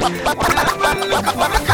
Bye.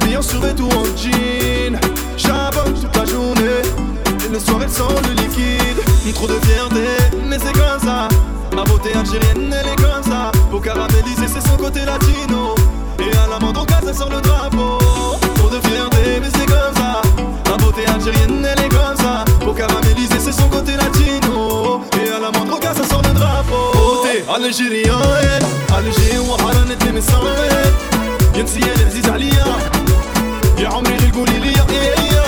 s'habille en survêt ou en jean. J'abonne toute la journée, et le soir elle sent le liquide. Trop de fierté, mais c'est comme ça. Ma beauté algérienne, elle est comme ça. Pour caraméliser, c'est son côté latino. Et à la mandroca ça sort le drapeau. Trop de fierté, mais c'est comme ça. Ma beauté algérienne, elle est comme ça. Pour caraméliser, c'est son côté latino. Et à la mandroca ça sort le drapeau. Beauté algérienne, algérienne, on va pas la نتلمسان ينسي les zizaliya يا عمري للقولي لي يا يا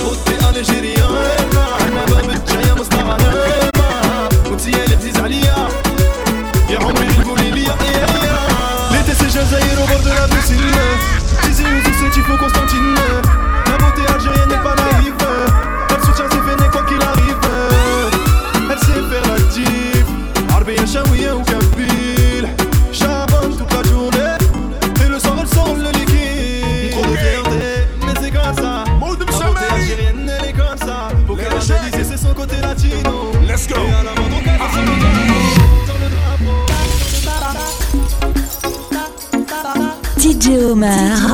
بوتي الجيريان Omar.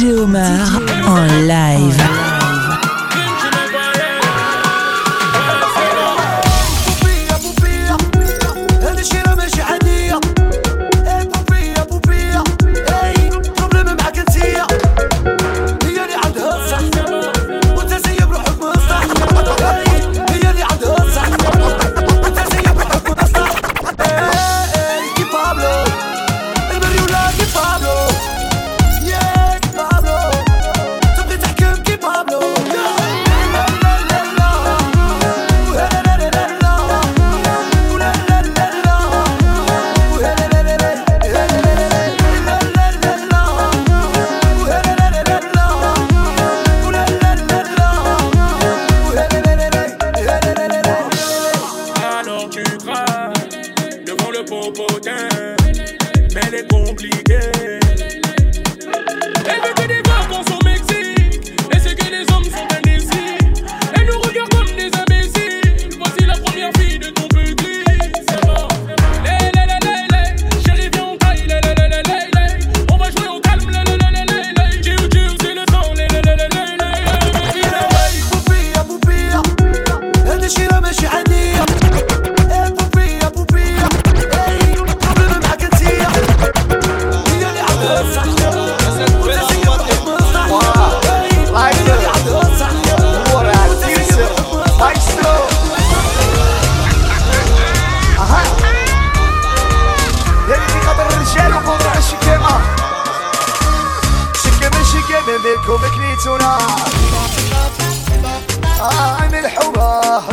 Géomar en live. But it's mais elle est compliquée. Elle veut que des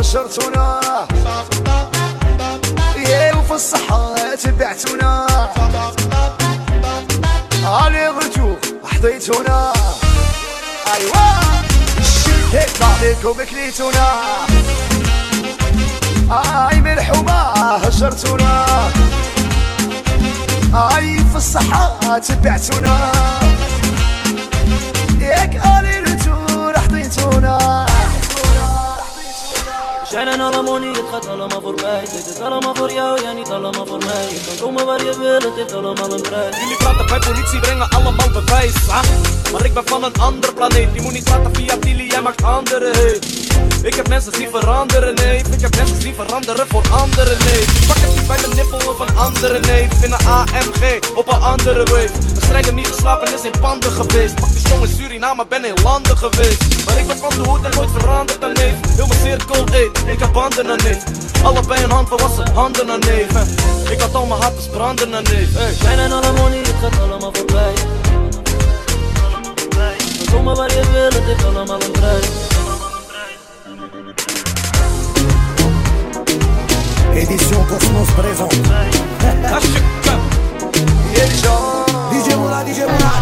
نشرتنا يا وفي الصحة تبعتونا علي غرتو حضيتونا ايوا هيك عليكم كليتونا اي من حما هجرتونا اي في الصحة تبعتونا ياك علي Schijnen allemaal niet, dit gaat allemaal voorbij Dit is allemaal voor jou, jij niet allemaal voor mij Je kan komen waar je wil, het is allemaal een prijs Jullie praten bij politie, brengen allemaal bewijs Maar ik ben van een ander planeet Je moet niet praten via Tilly, jij maakt anderen heen. Ik heb mensen die veranderen, nee Ik heb mensen die veranderen voor anderen, nee Pak het niet bij de nippel of een andere, nee Ik een AMG op een andere wave We strijden niet geslapen, is in panden geweest Pak die jongen Suriname, ben in landen geweest Maar ik ben van de hoed en nooit veranderd aan nee. Heel mijn cirkel, eat. ik heb banden aan neef Allebei een hand volwassen, handen aan neef Ik had al mijn hartens branden aan neef hey. Zijn en alle money, het gaat allemaal voorbij Kom maar waar je wil, het allemaal een prijs Édition Cosmos présente. Ah, DJ Moulin, DJ Moulin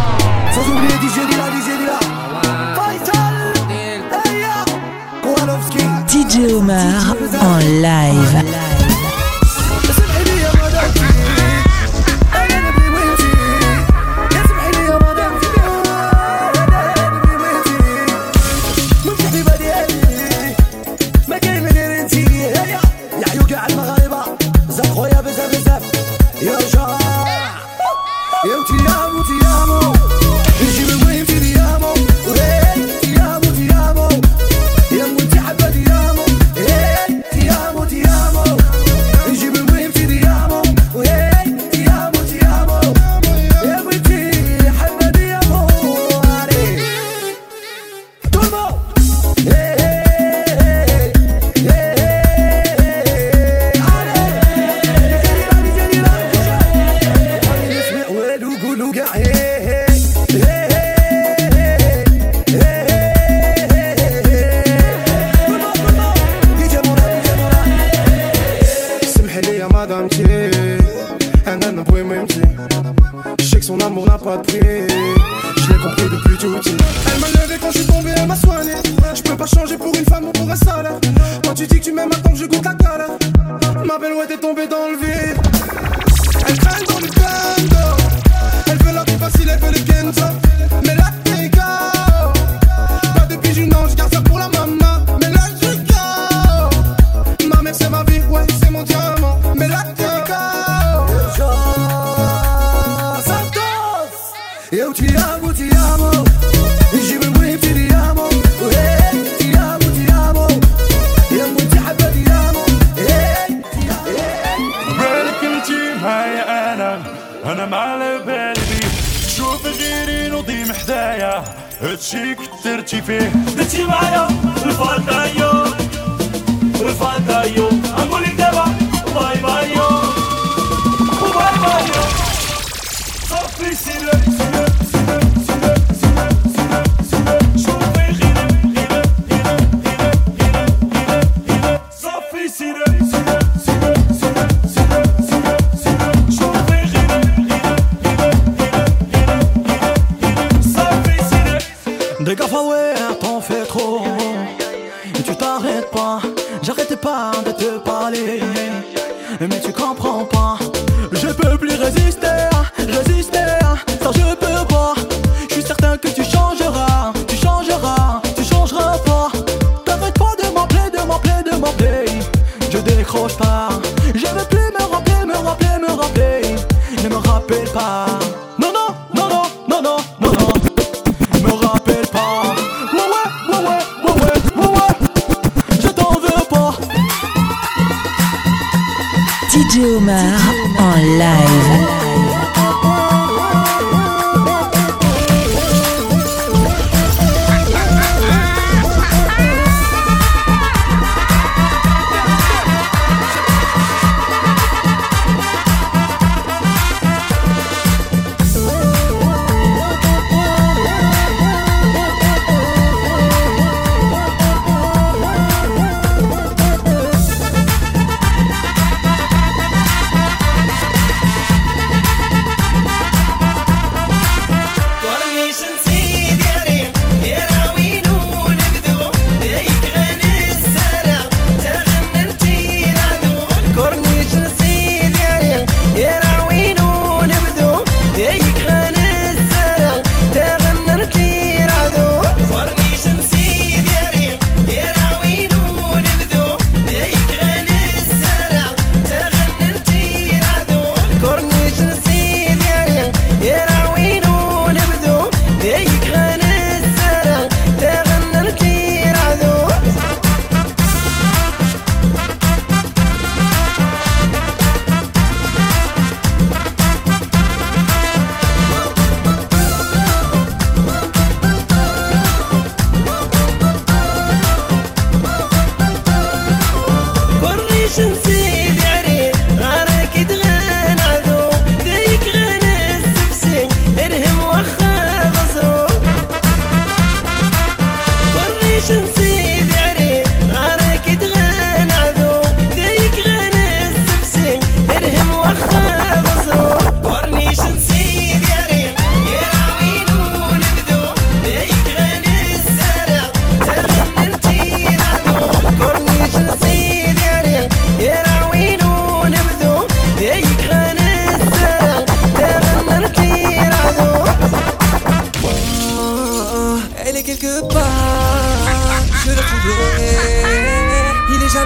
Sans oublier DJ Dila, DJ Dila. Faisal. Hey, DJ Omar en live.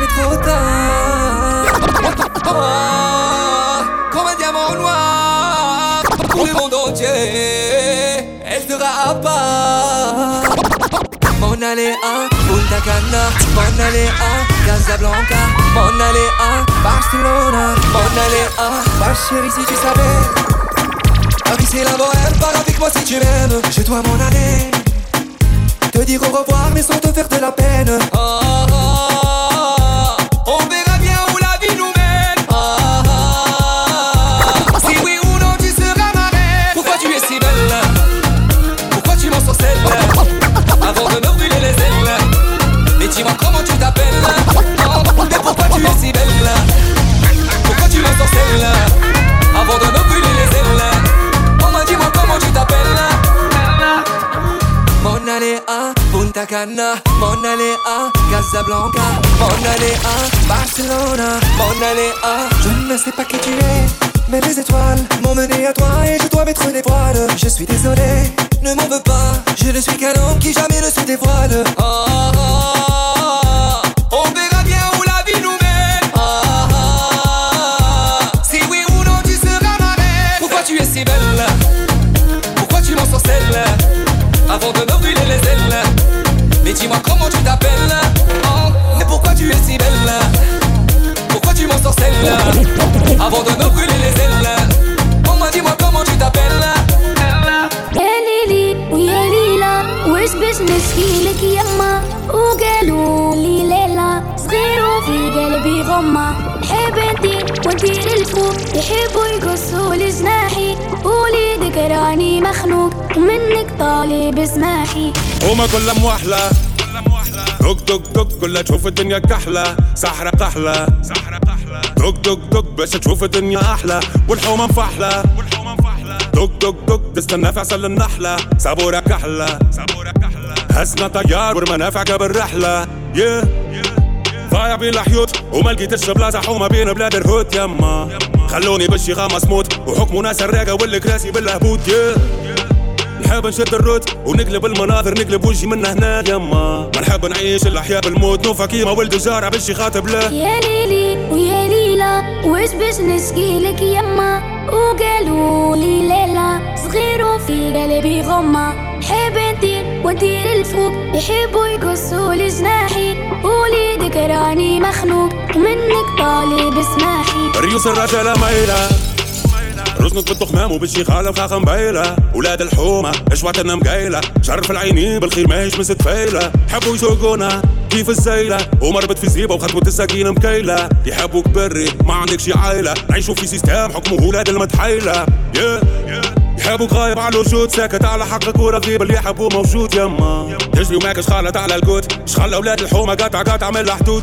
jamais trop tard. Oh, comme un diamant noir, pour le monde entier, elle sera à part. Mon aller un, Punta Cana, Mon aller Casablanca, Mon aller un Barcelona, Mon aller un ma chérie si tu savais. La ah vie c'est la bohème, parle avec moi si tu m'aimes. Chez toi mon aller, te dire au revoir mais sans te faire de la peine. Oh, oh, tu t'appelles Mais pourquoi tu es si belle Pourquoi tu m'as dans celle-là Avant de me brûler les ailes On oh, m'a dis-moi comment tu t'appelles Mon année Punta Cana Mon aléa Casablanca Mon aléa Barcelona Mon aléa Je ne sais pas qui tu es mais les étoiles m'ont mené à toi et je dois mettre des voiles. Je suis désolé, ne m'en veux pas. Je ne suis qu'un homme qui jamais ne se dévoile. Oh, oh, on verra bien où la vie nous met. Si oui ou non tu seras reine Pourquoi tu es si belle Pourquoi tu m'en sorcelles Avant de m'en brûler les ailes Mais dis-moi comment tu t'appelles Mais pourquoi tu es si belle Pourquoi tu m'en sorcelles Avant de nous brûler les ailes Oh ma dis-moi comment tu t'appelles Ella Elili Où est-ce qui est qui هما انتي وانتي الفوق يحبوا يقصوا لجناحي قولي ذكراني مخنوق ومنك طالب اسماحي هما كلهم وحلة دق دق دق كلها تشوف الدنيا كحلة سحرة قحلة سحرة قحلة دق دق دق باش تشوف الدنيا أحلى والحومة مفحلة والحومة مفحلة دق دق دق تستنى في عسل النحلة سابورة كحلة سابورة كحلة هزنا طيار والمنافع قبل رحلة yeah. ضايع بين الحيوت وما لقيتش بلاصه حومه بين بلاد الهوت يما خلوني بشي غامس موت وحكموا ناس الراقه والكراسي بالهبوط يا نحب نشد الروت ونقلب المناظر نقلب وجهي من هنا يما ما نحب نعيش الاحياء بالموت نوفا كيما ولد جارع بشي خاطب له يا ليلي ويا ليلى واش باش لك يما وقالوا لي ليلى صغير وفي قلبي غمه حب ندير وندير الفوق يحبوا يقصوا ماني مخنوق ومنك طالب اسمحي ريوس الرجلة مايلة رزنك بالتخمام وبالشيخ على فخاخة مبايلة ولاد الحومة اشوات انا مقايلة شرف العينين بالخير ماهيش فايلة حبوا يشوقونا كيف السيلة ومربط في زيبة وخطوة السكينة مكيلة يحبوك بري ما عندك شي عايلة عيشوا في سيستام حكمه ولاد المتحايلة yeah. يحبوك غايب على الوجود ساكت على حقك ورغيب اللي يحبوه موجود يما تجري وماك شخالة على الكوت شخال اولاد الحومة قاطع قاطع من الحدود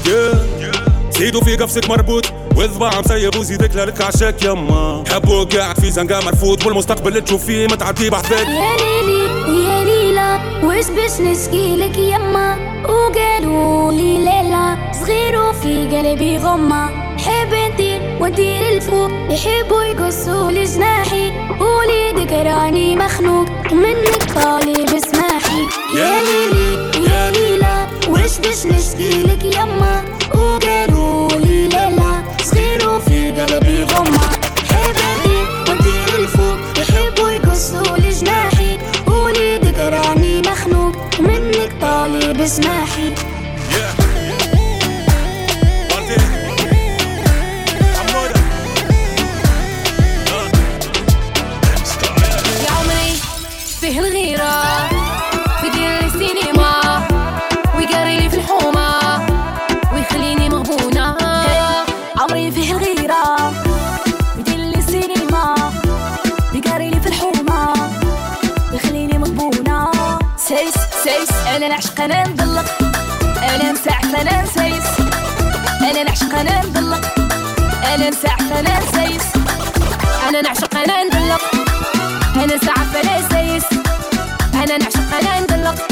زيدوا في قفصك مربوط وذبع مسيب وزيدك لك عشاك يما حبوك قاعد في زنقة مرفوض والمستقبل اللي تشوف فيه متعدي بحذاك يا ليلي يا ليلى وش باش نشكيلك يما وقالوا لي ليلى صغير وفي قلبي غمة حبيتي ودير الفوق يحبوا يقصوا لجناحي وليدك راني مخنوق منك طالي انا ساعات بلا سيس انا نعشق انا ندلق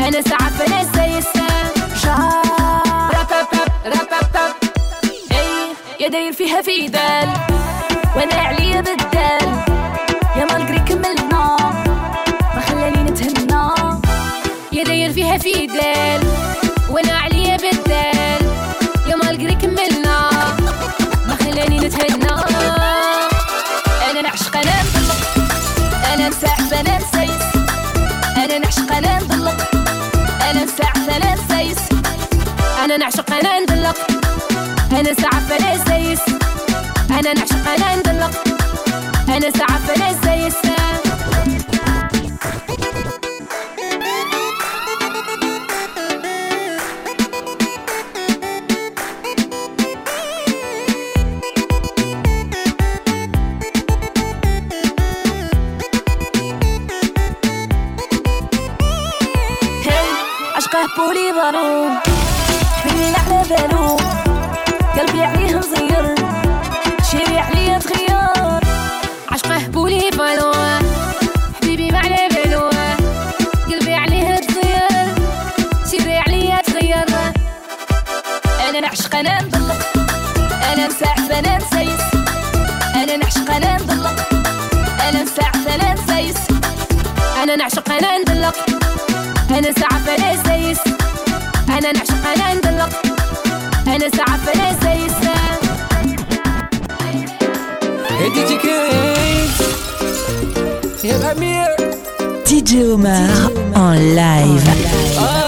انا ساعات بلا سيس ركب اي يا داير فيها في دال وانا عليا بالدال فليس انا نعشق انا ندلق انا ساعة فليس زيس عشقه بولي ضروم مني نعمل بالو فلا سيس انا نعشق انا ندلق انا ساعة فلا سيس دي جي كي يا غمير دي جي اون لايف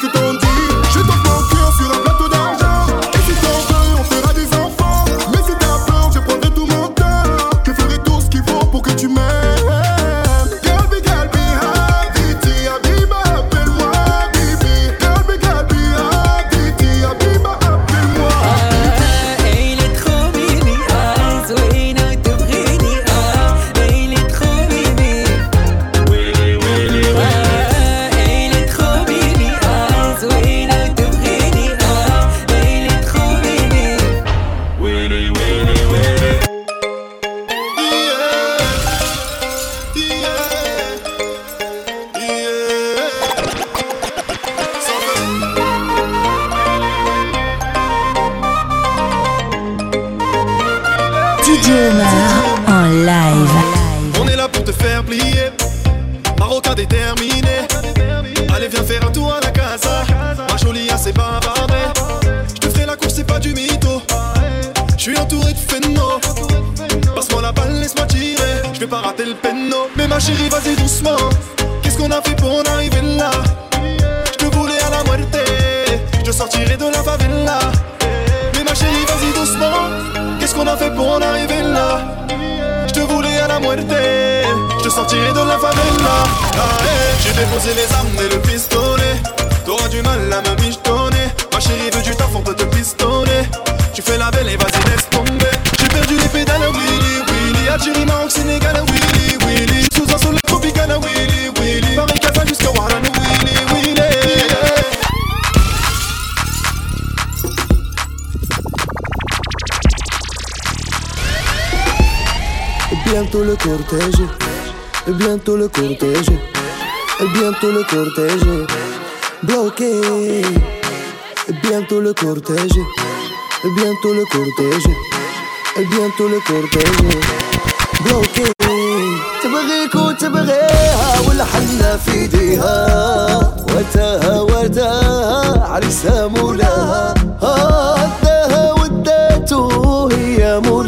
Whiskey tone déterminé. Allez, viens faire un tour à la casa. Ma jolie, pas bavardée. Je te ferai la course, c'est pas du mytho. Je suis entouré de phénomènes. Passe-moi la balle, laisse-moi tirer. Je vais pas rater le penno. Mais ma chérie, vas-y doucement. Qu'est-ce qu'on a fait pour en arriver là? Je te voulais à la muerte. Je sortirai de la favela. Mais ma chérie, vas-y doucement. Qu'est-ce qu'on a fait pour en arriver là? Je te voulais à la muerte sortirai de la favela. Ah, eh. J'ai déposé les armes et le pistolet. T'auras du mal à me pistonner. Ma chérie veut du taf, on peut te pistonner. Tu fais la belle et vas-y, laisse tomber. J'ai perdu les pédales à Willy, Willy. Algérie, Maroc, Sénégal à Willy, Willy. Sous un soleil tropical à Willy, Willy. Paris, Casa jusqu'à Warren, Willy, Willy. Bientôt le cortège Et bientôt le cortège. Et bientôt le cortège. Bloqué. Et bientôt le cortège. Et bientôt le cortège. Et bientôt le cortège. Bloqué. تبغي تبغيك وتبغيها والحنة في ايديها وتاها وتاها عريسها مولاها اداها وداته هي مولاها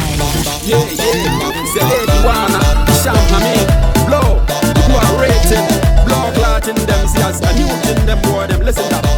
Yeah, yeah. Say everyone, shout at me. Blow, who are rated. Blow, clot them, see us. A them, boy, them, listen up.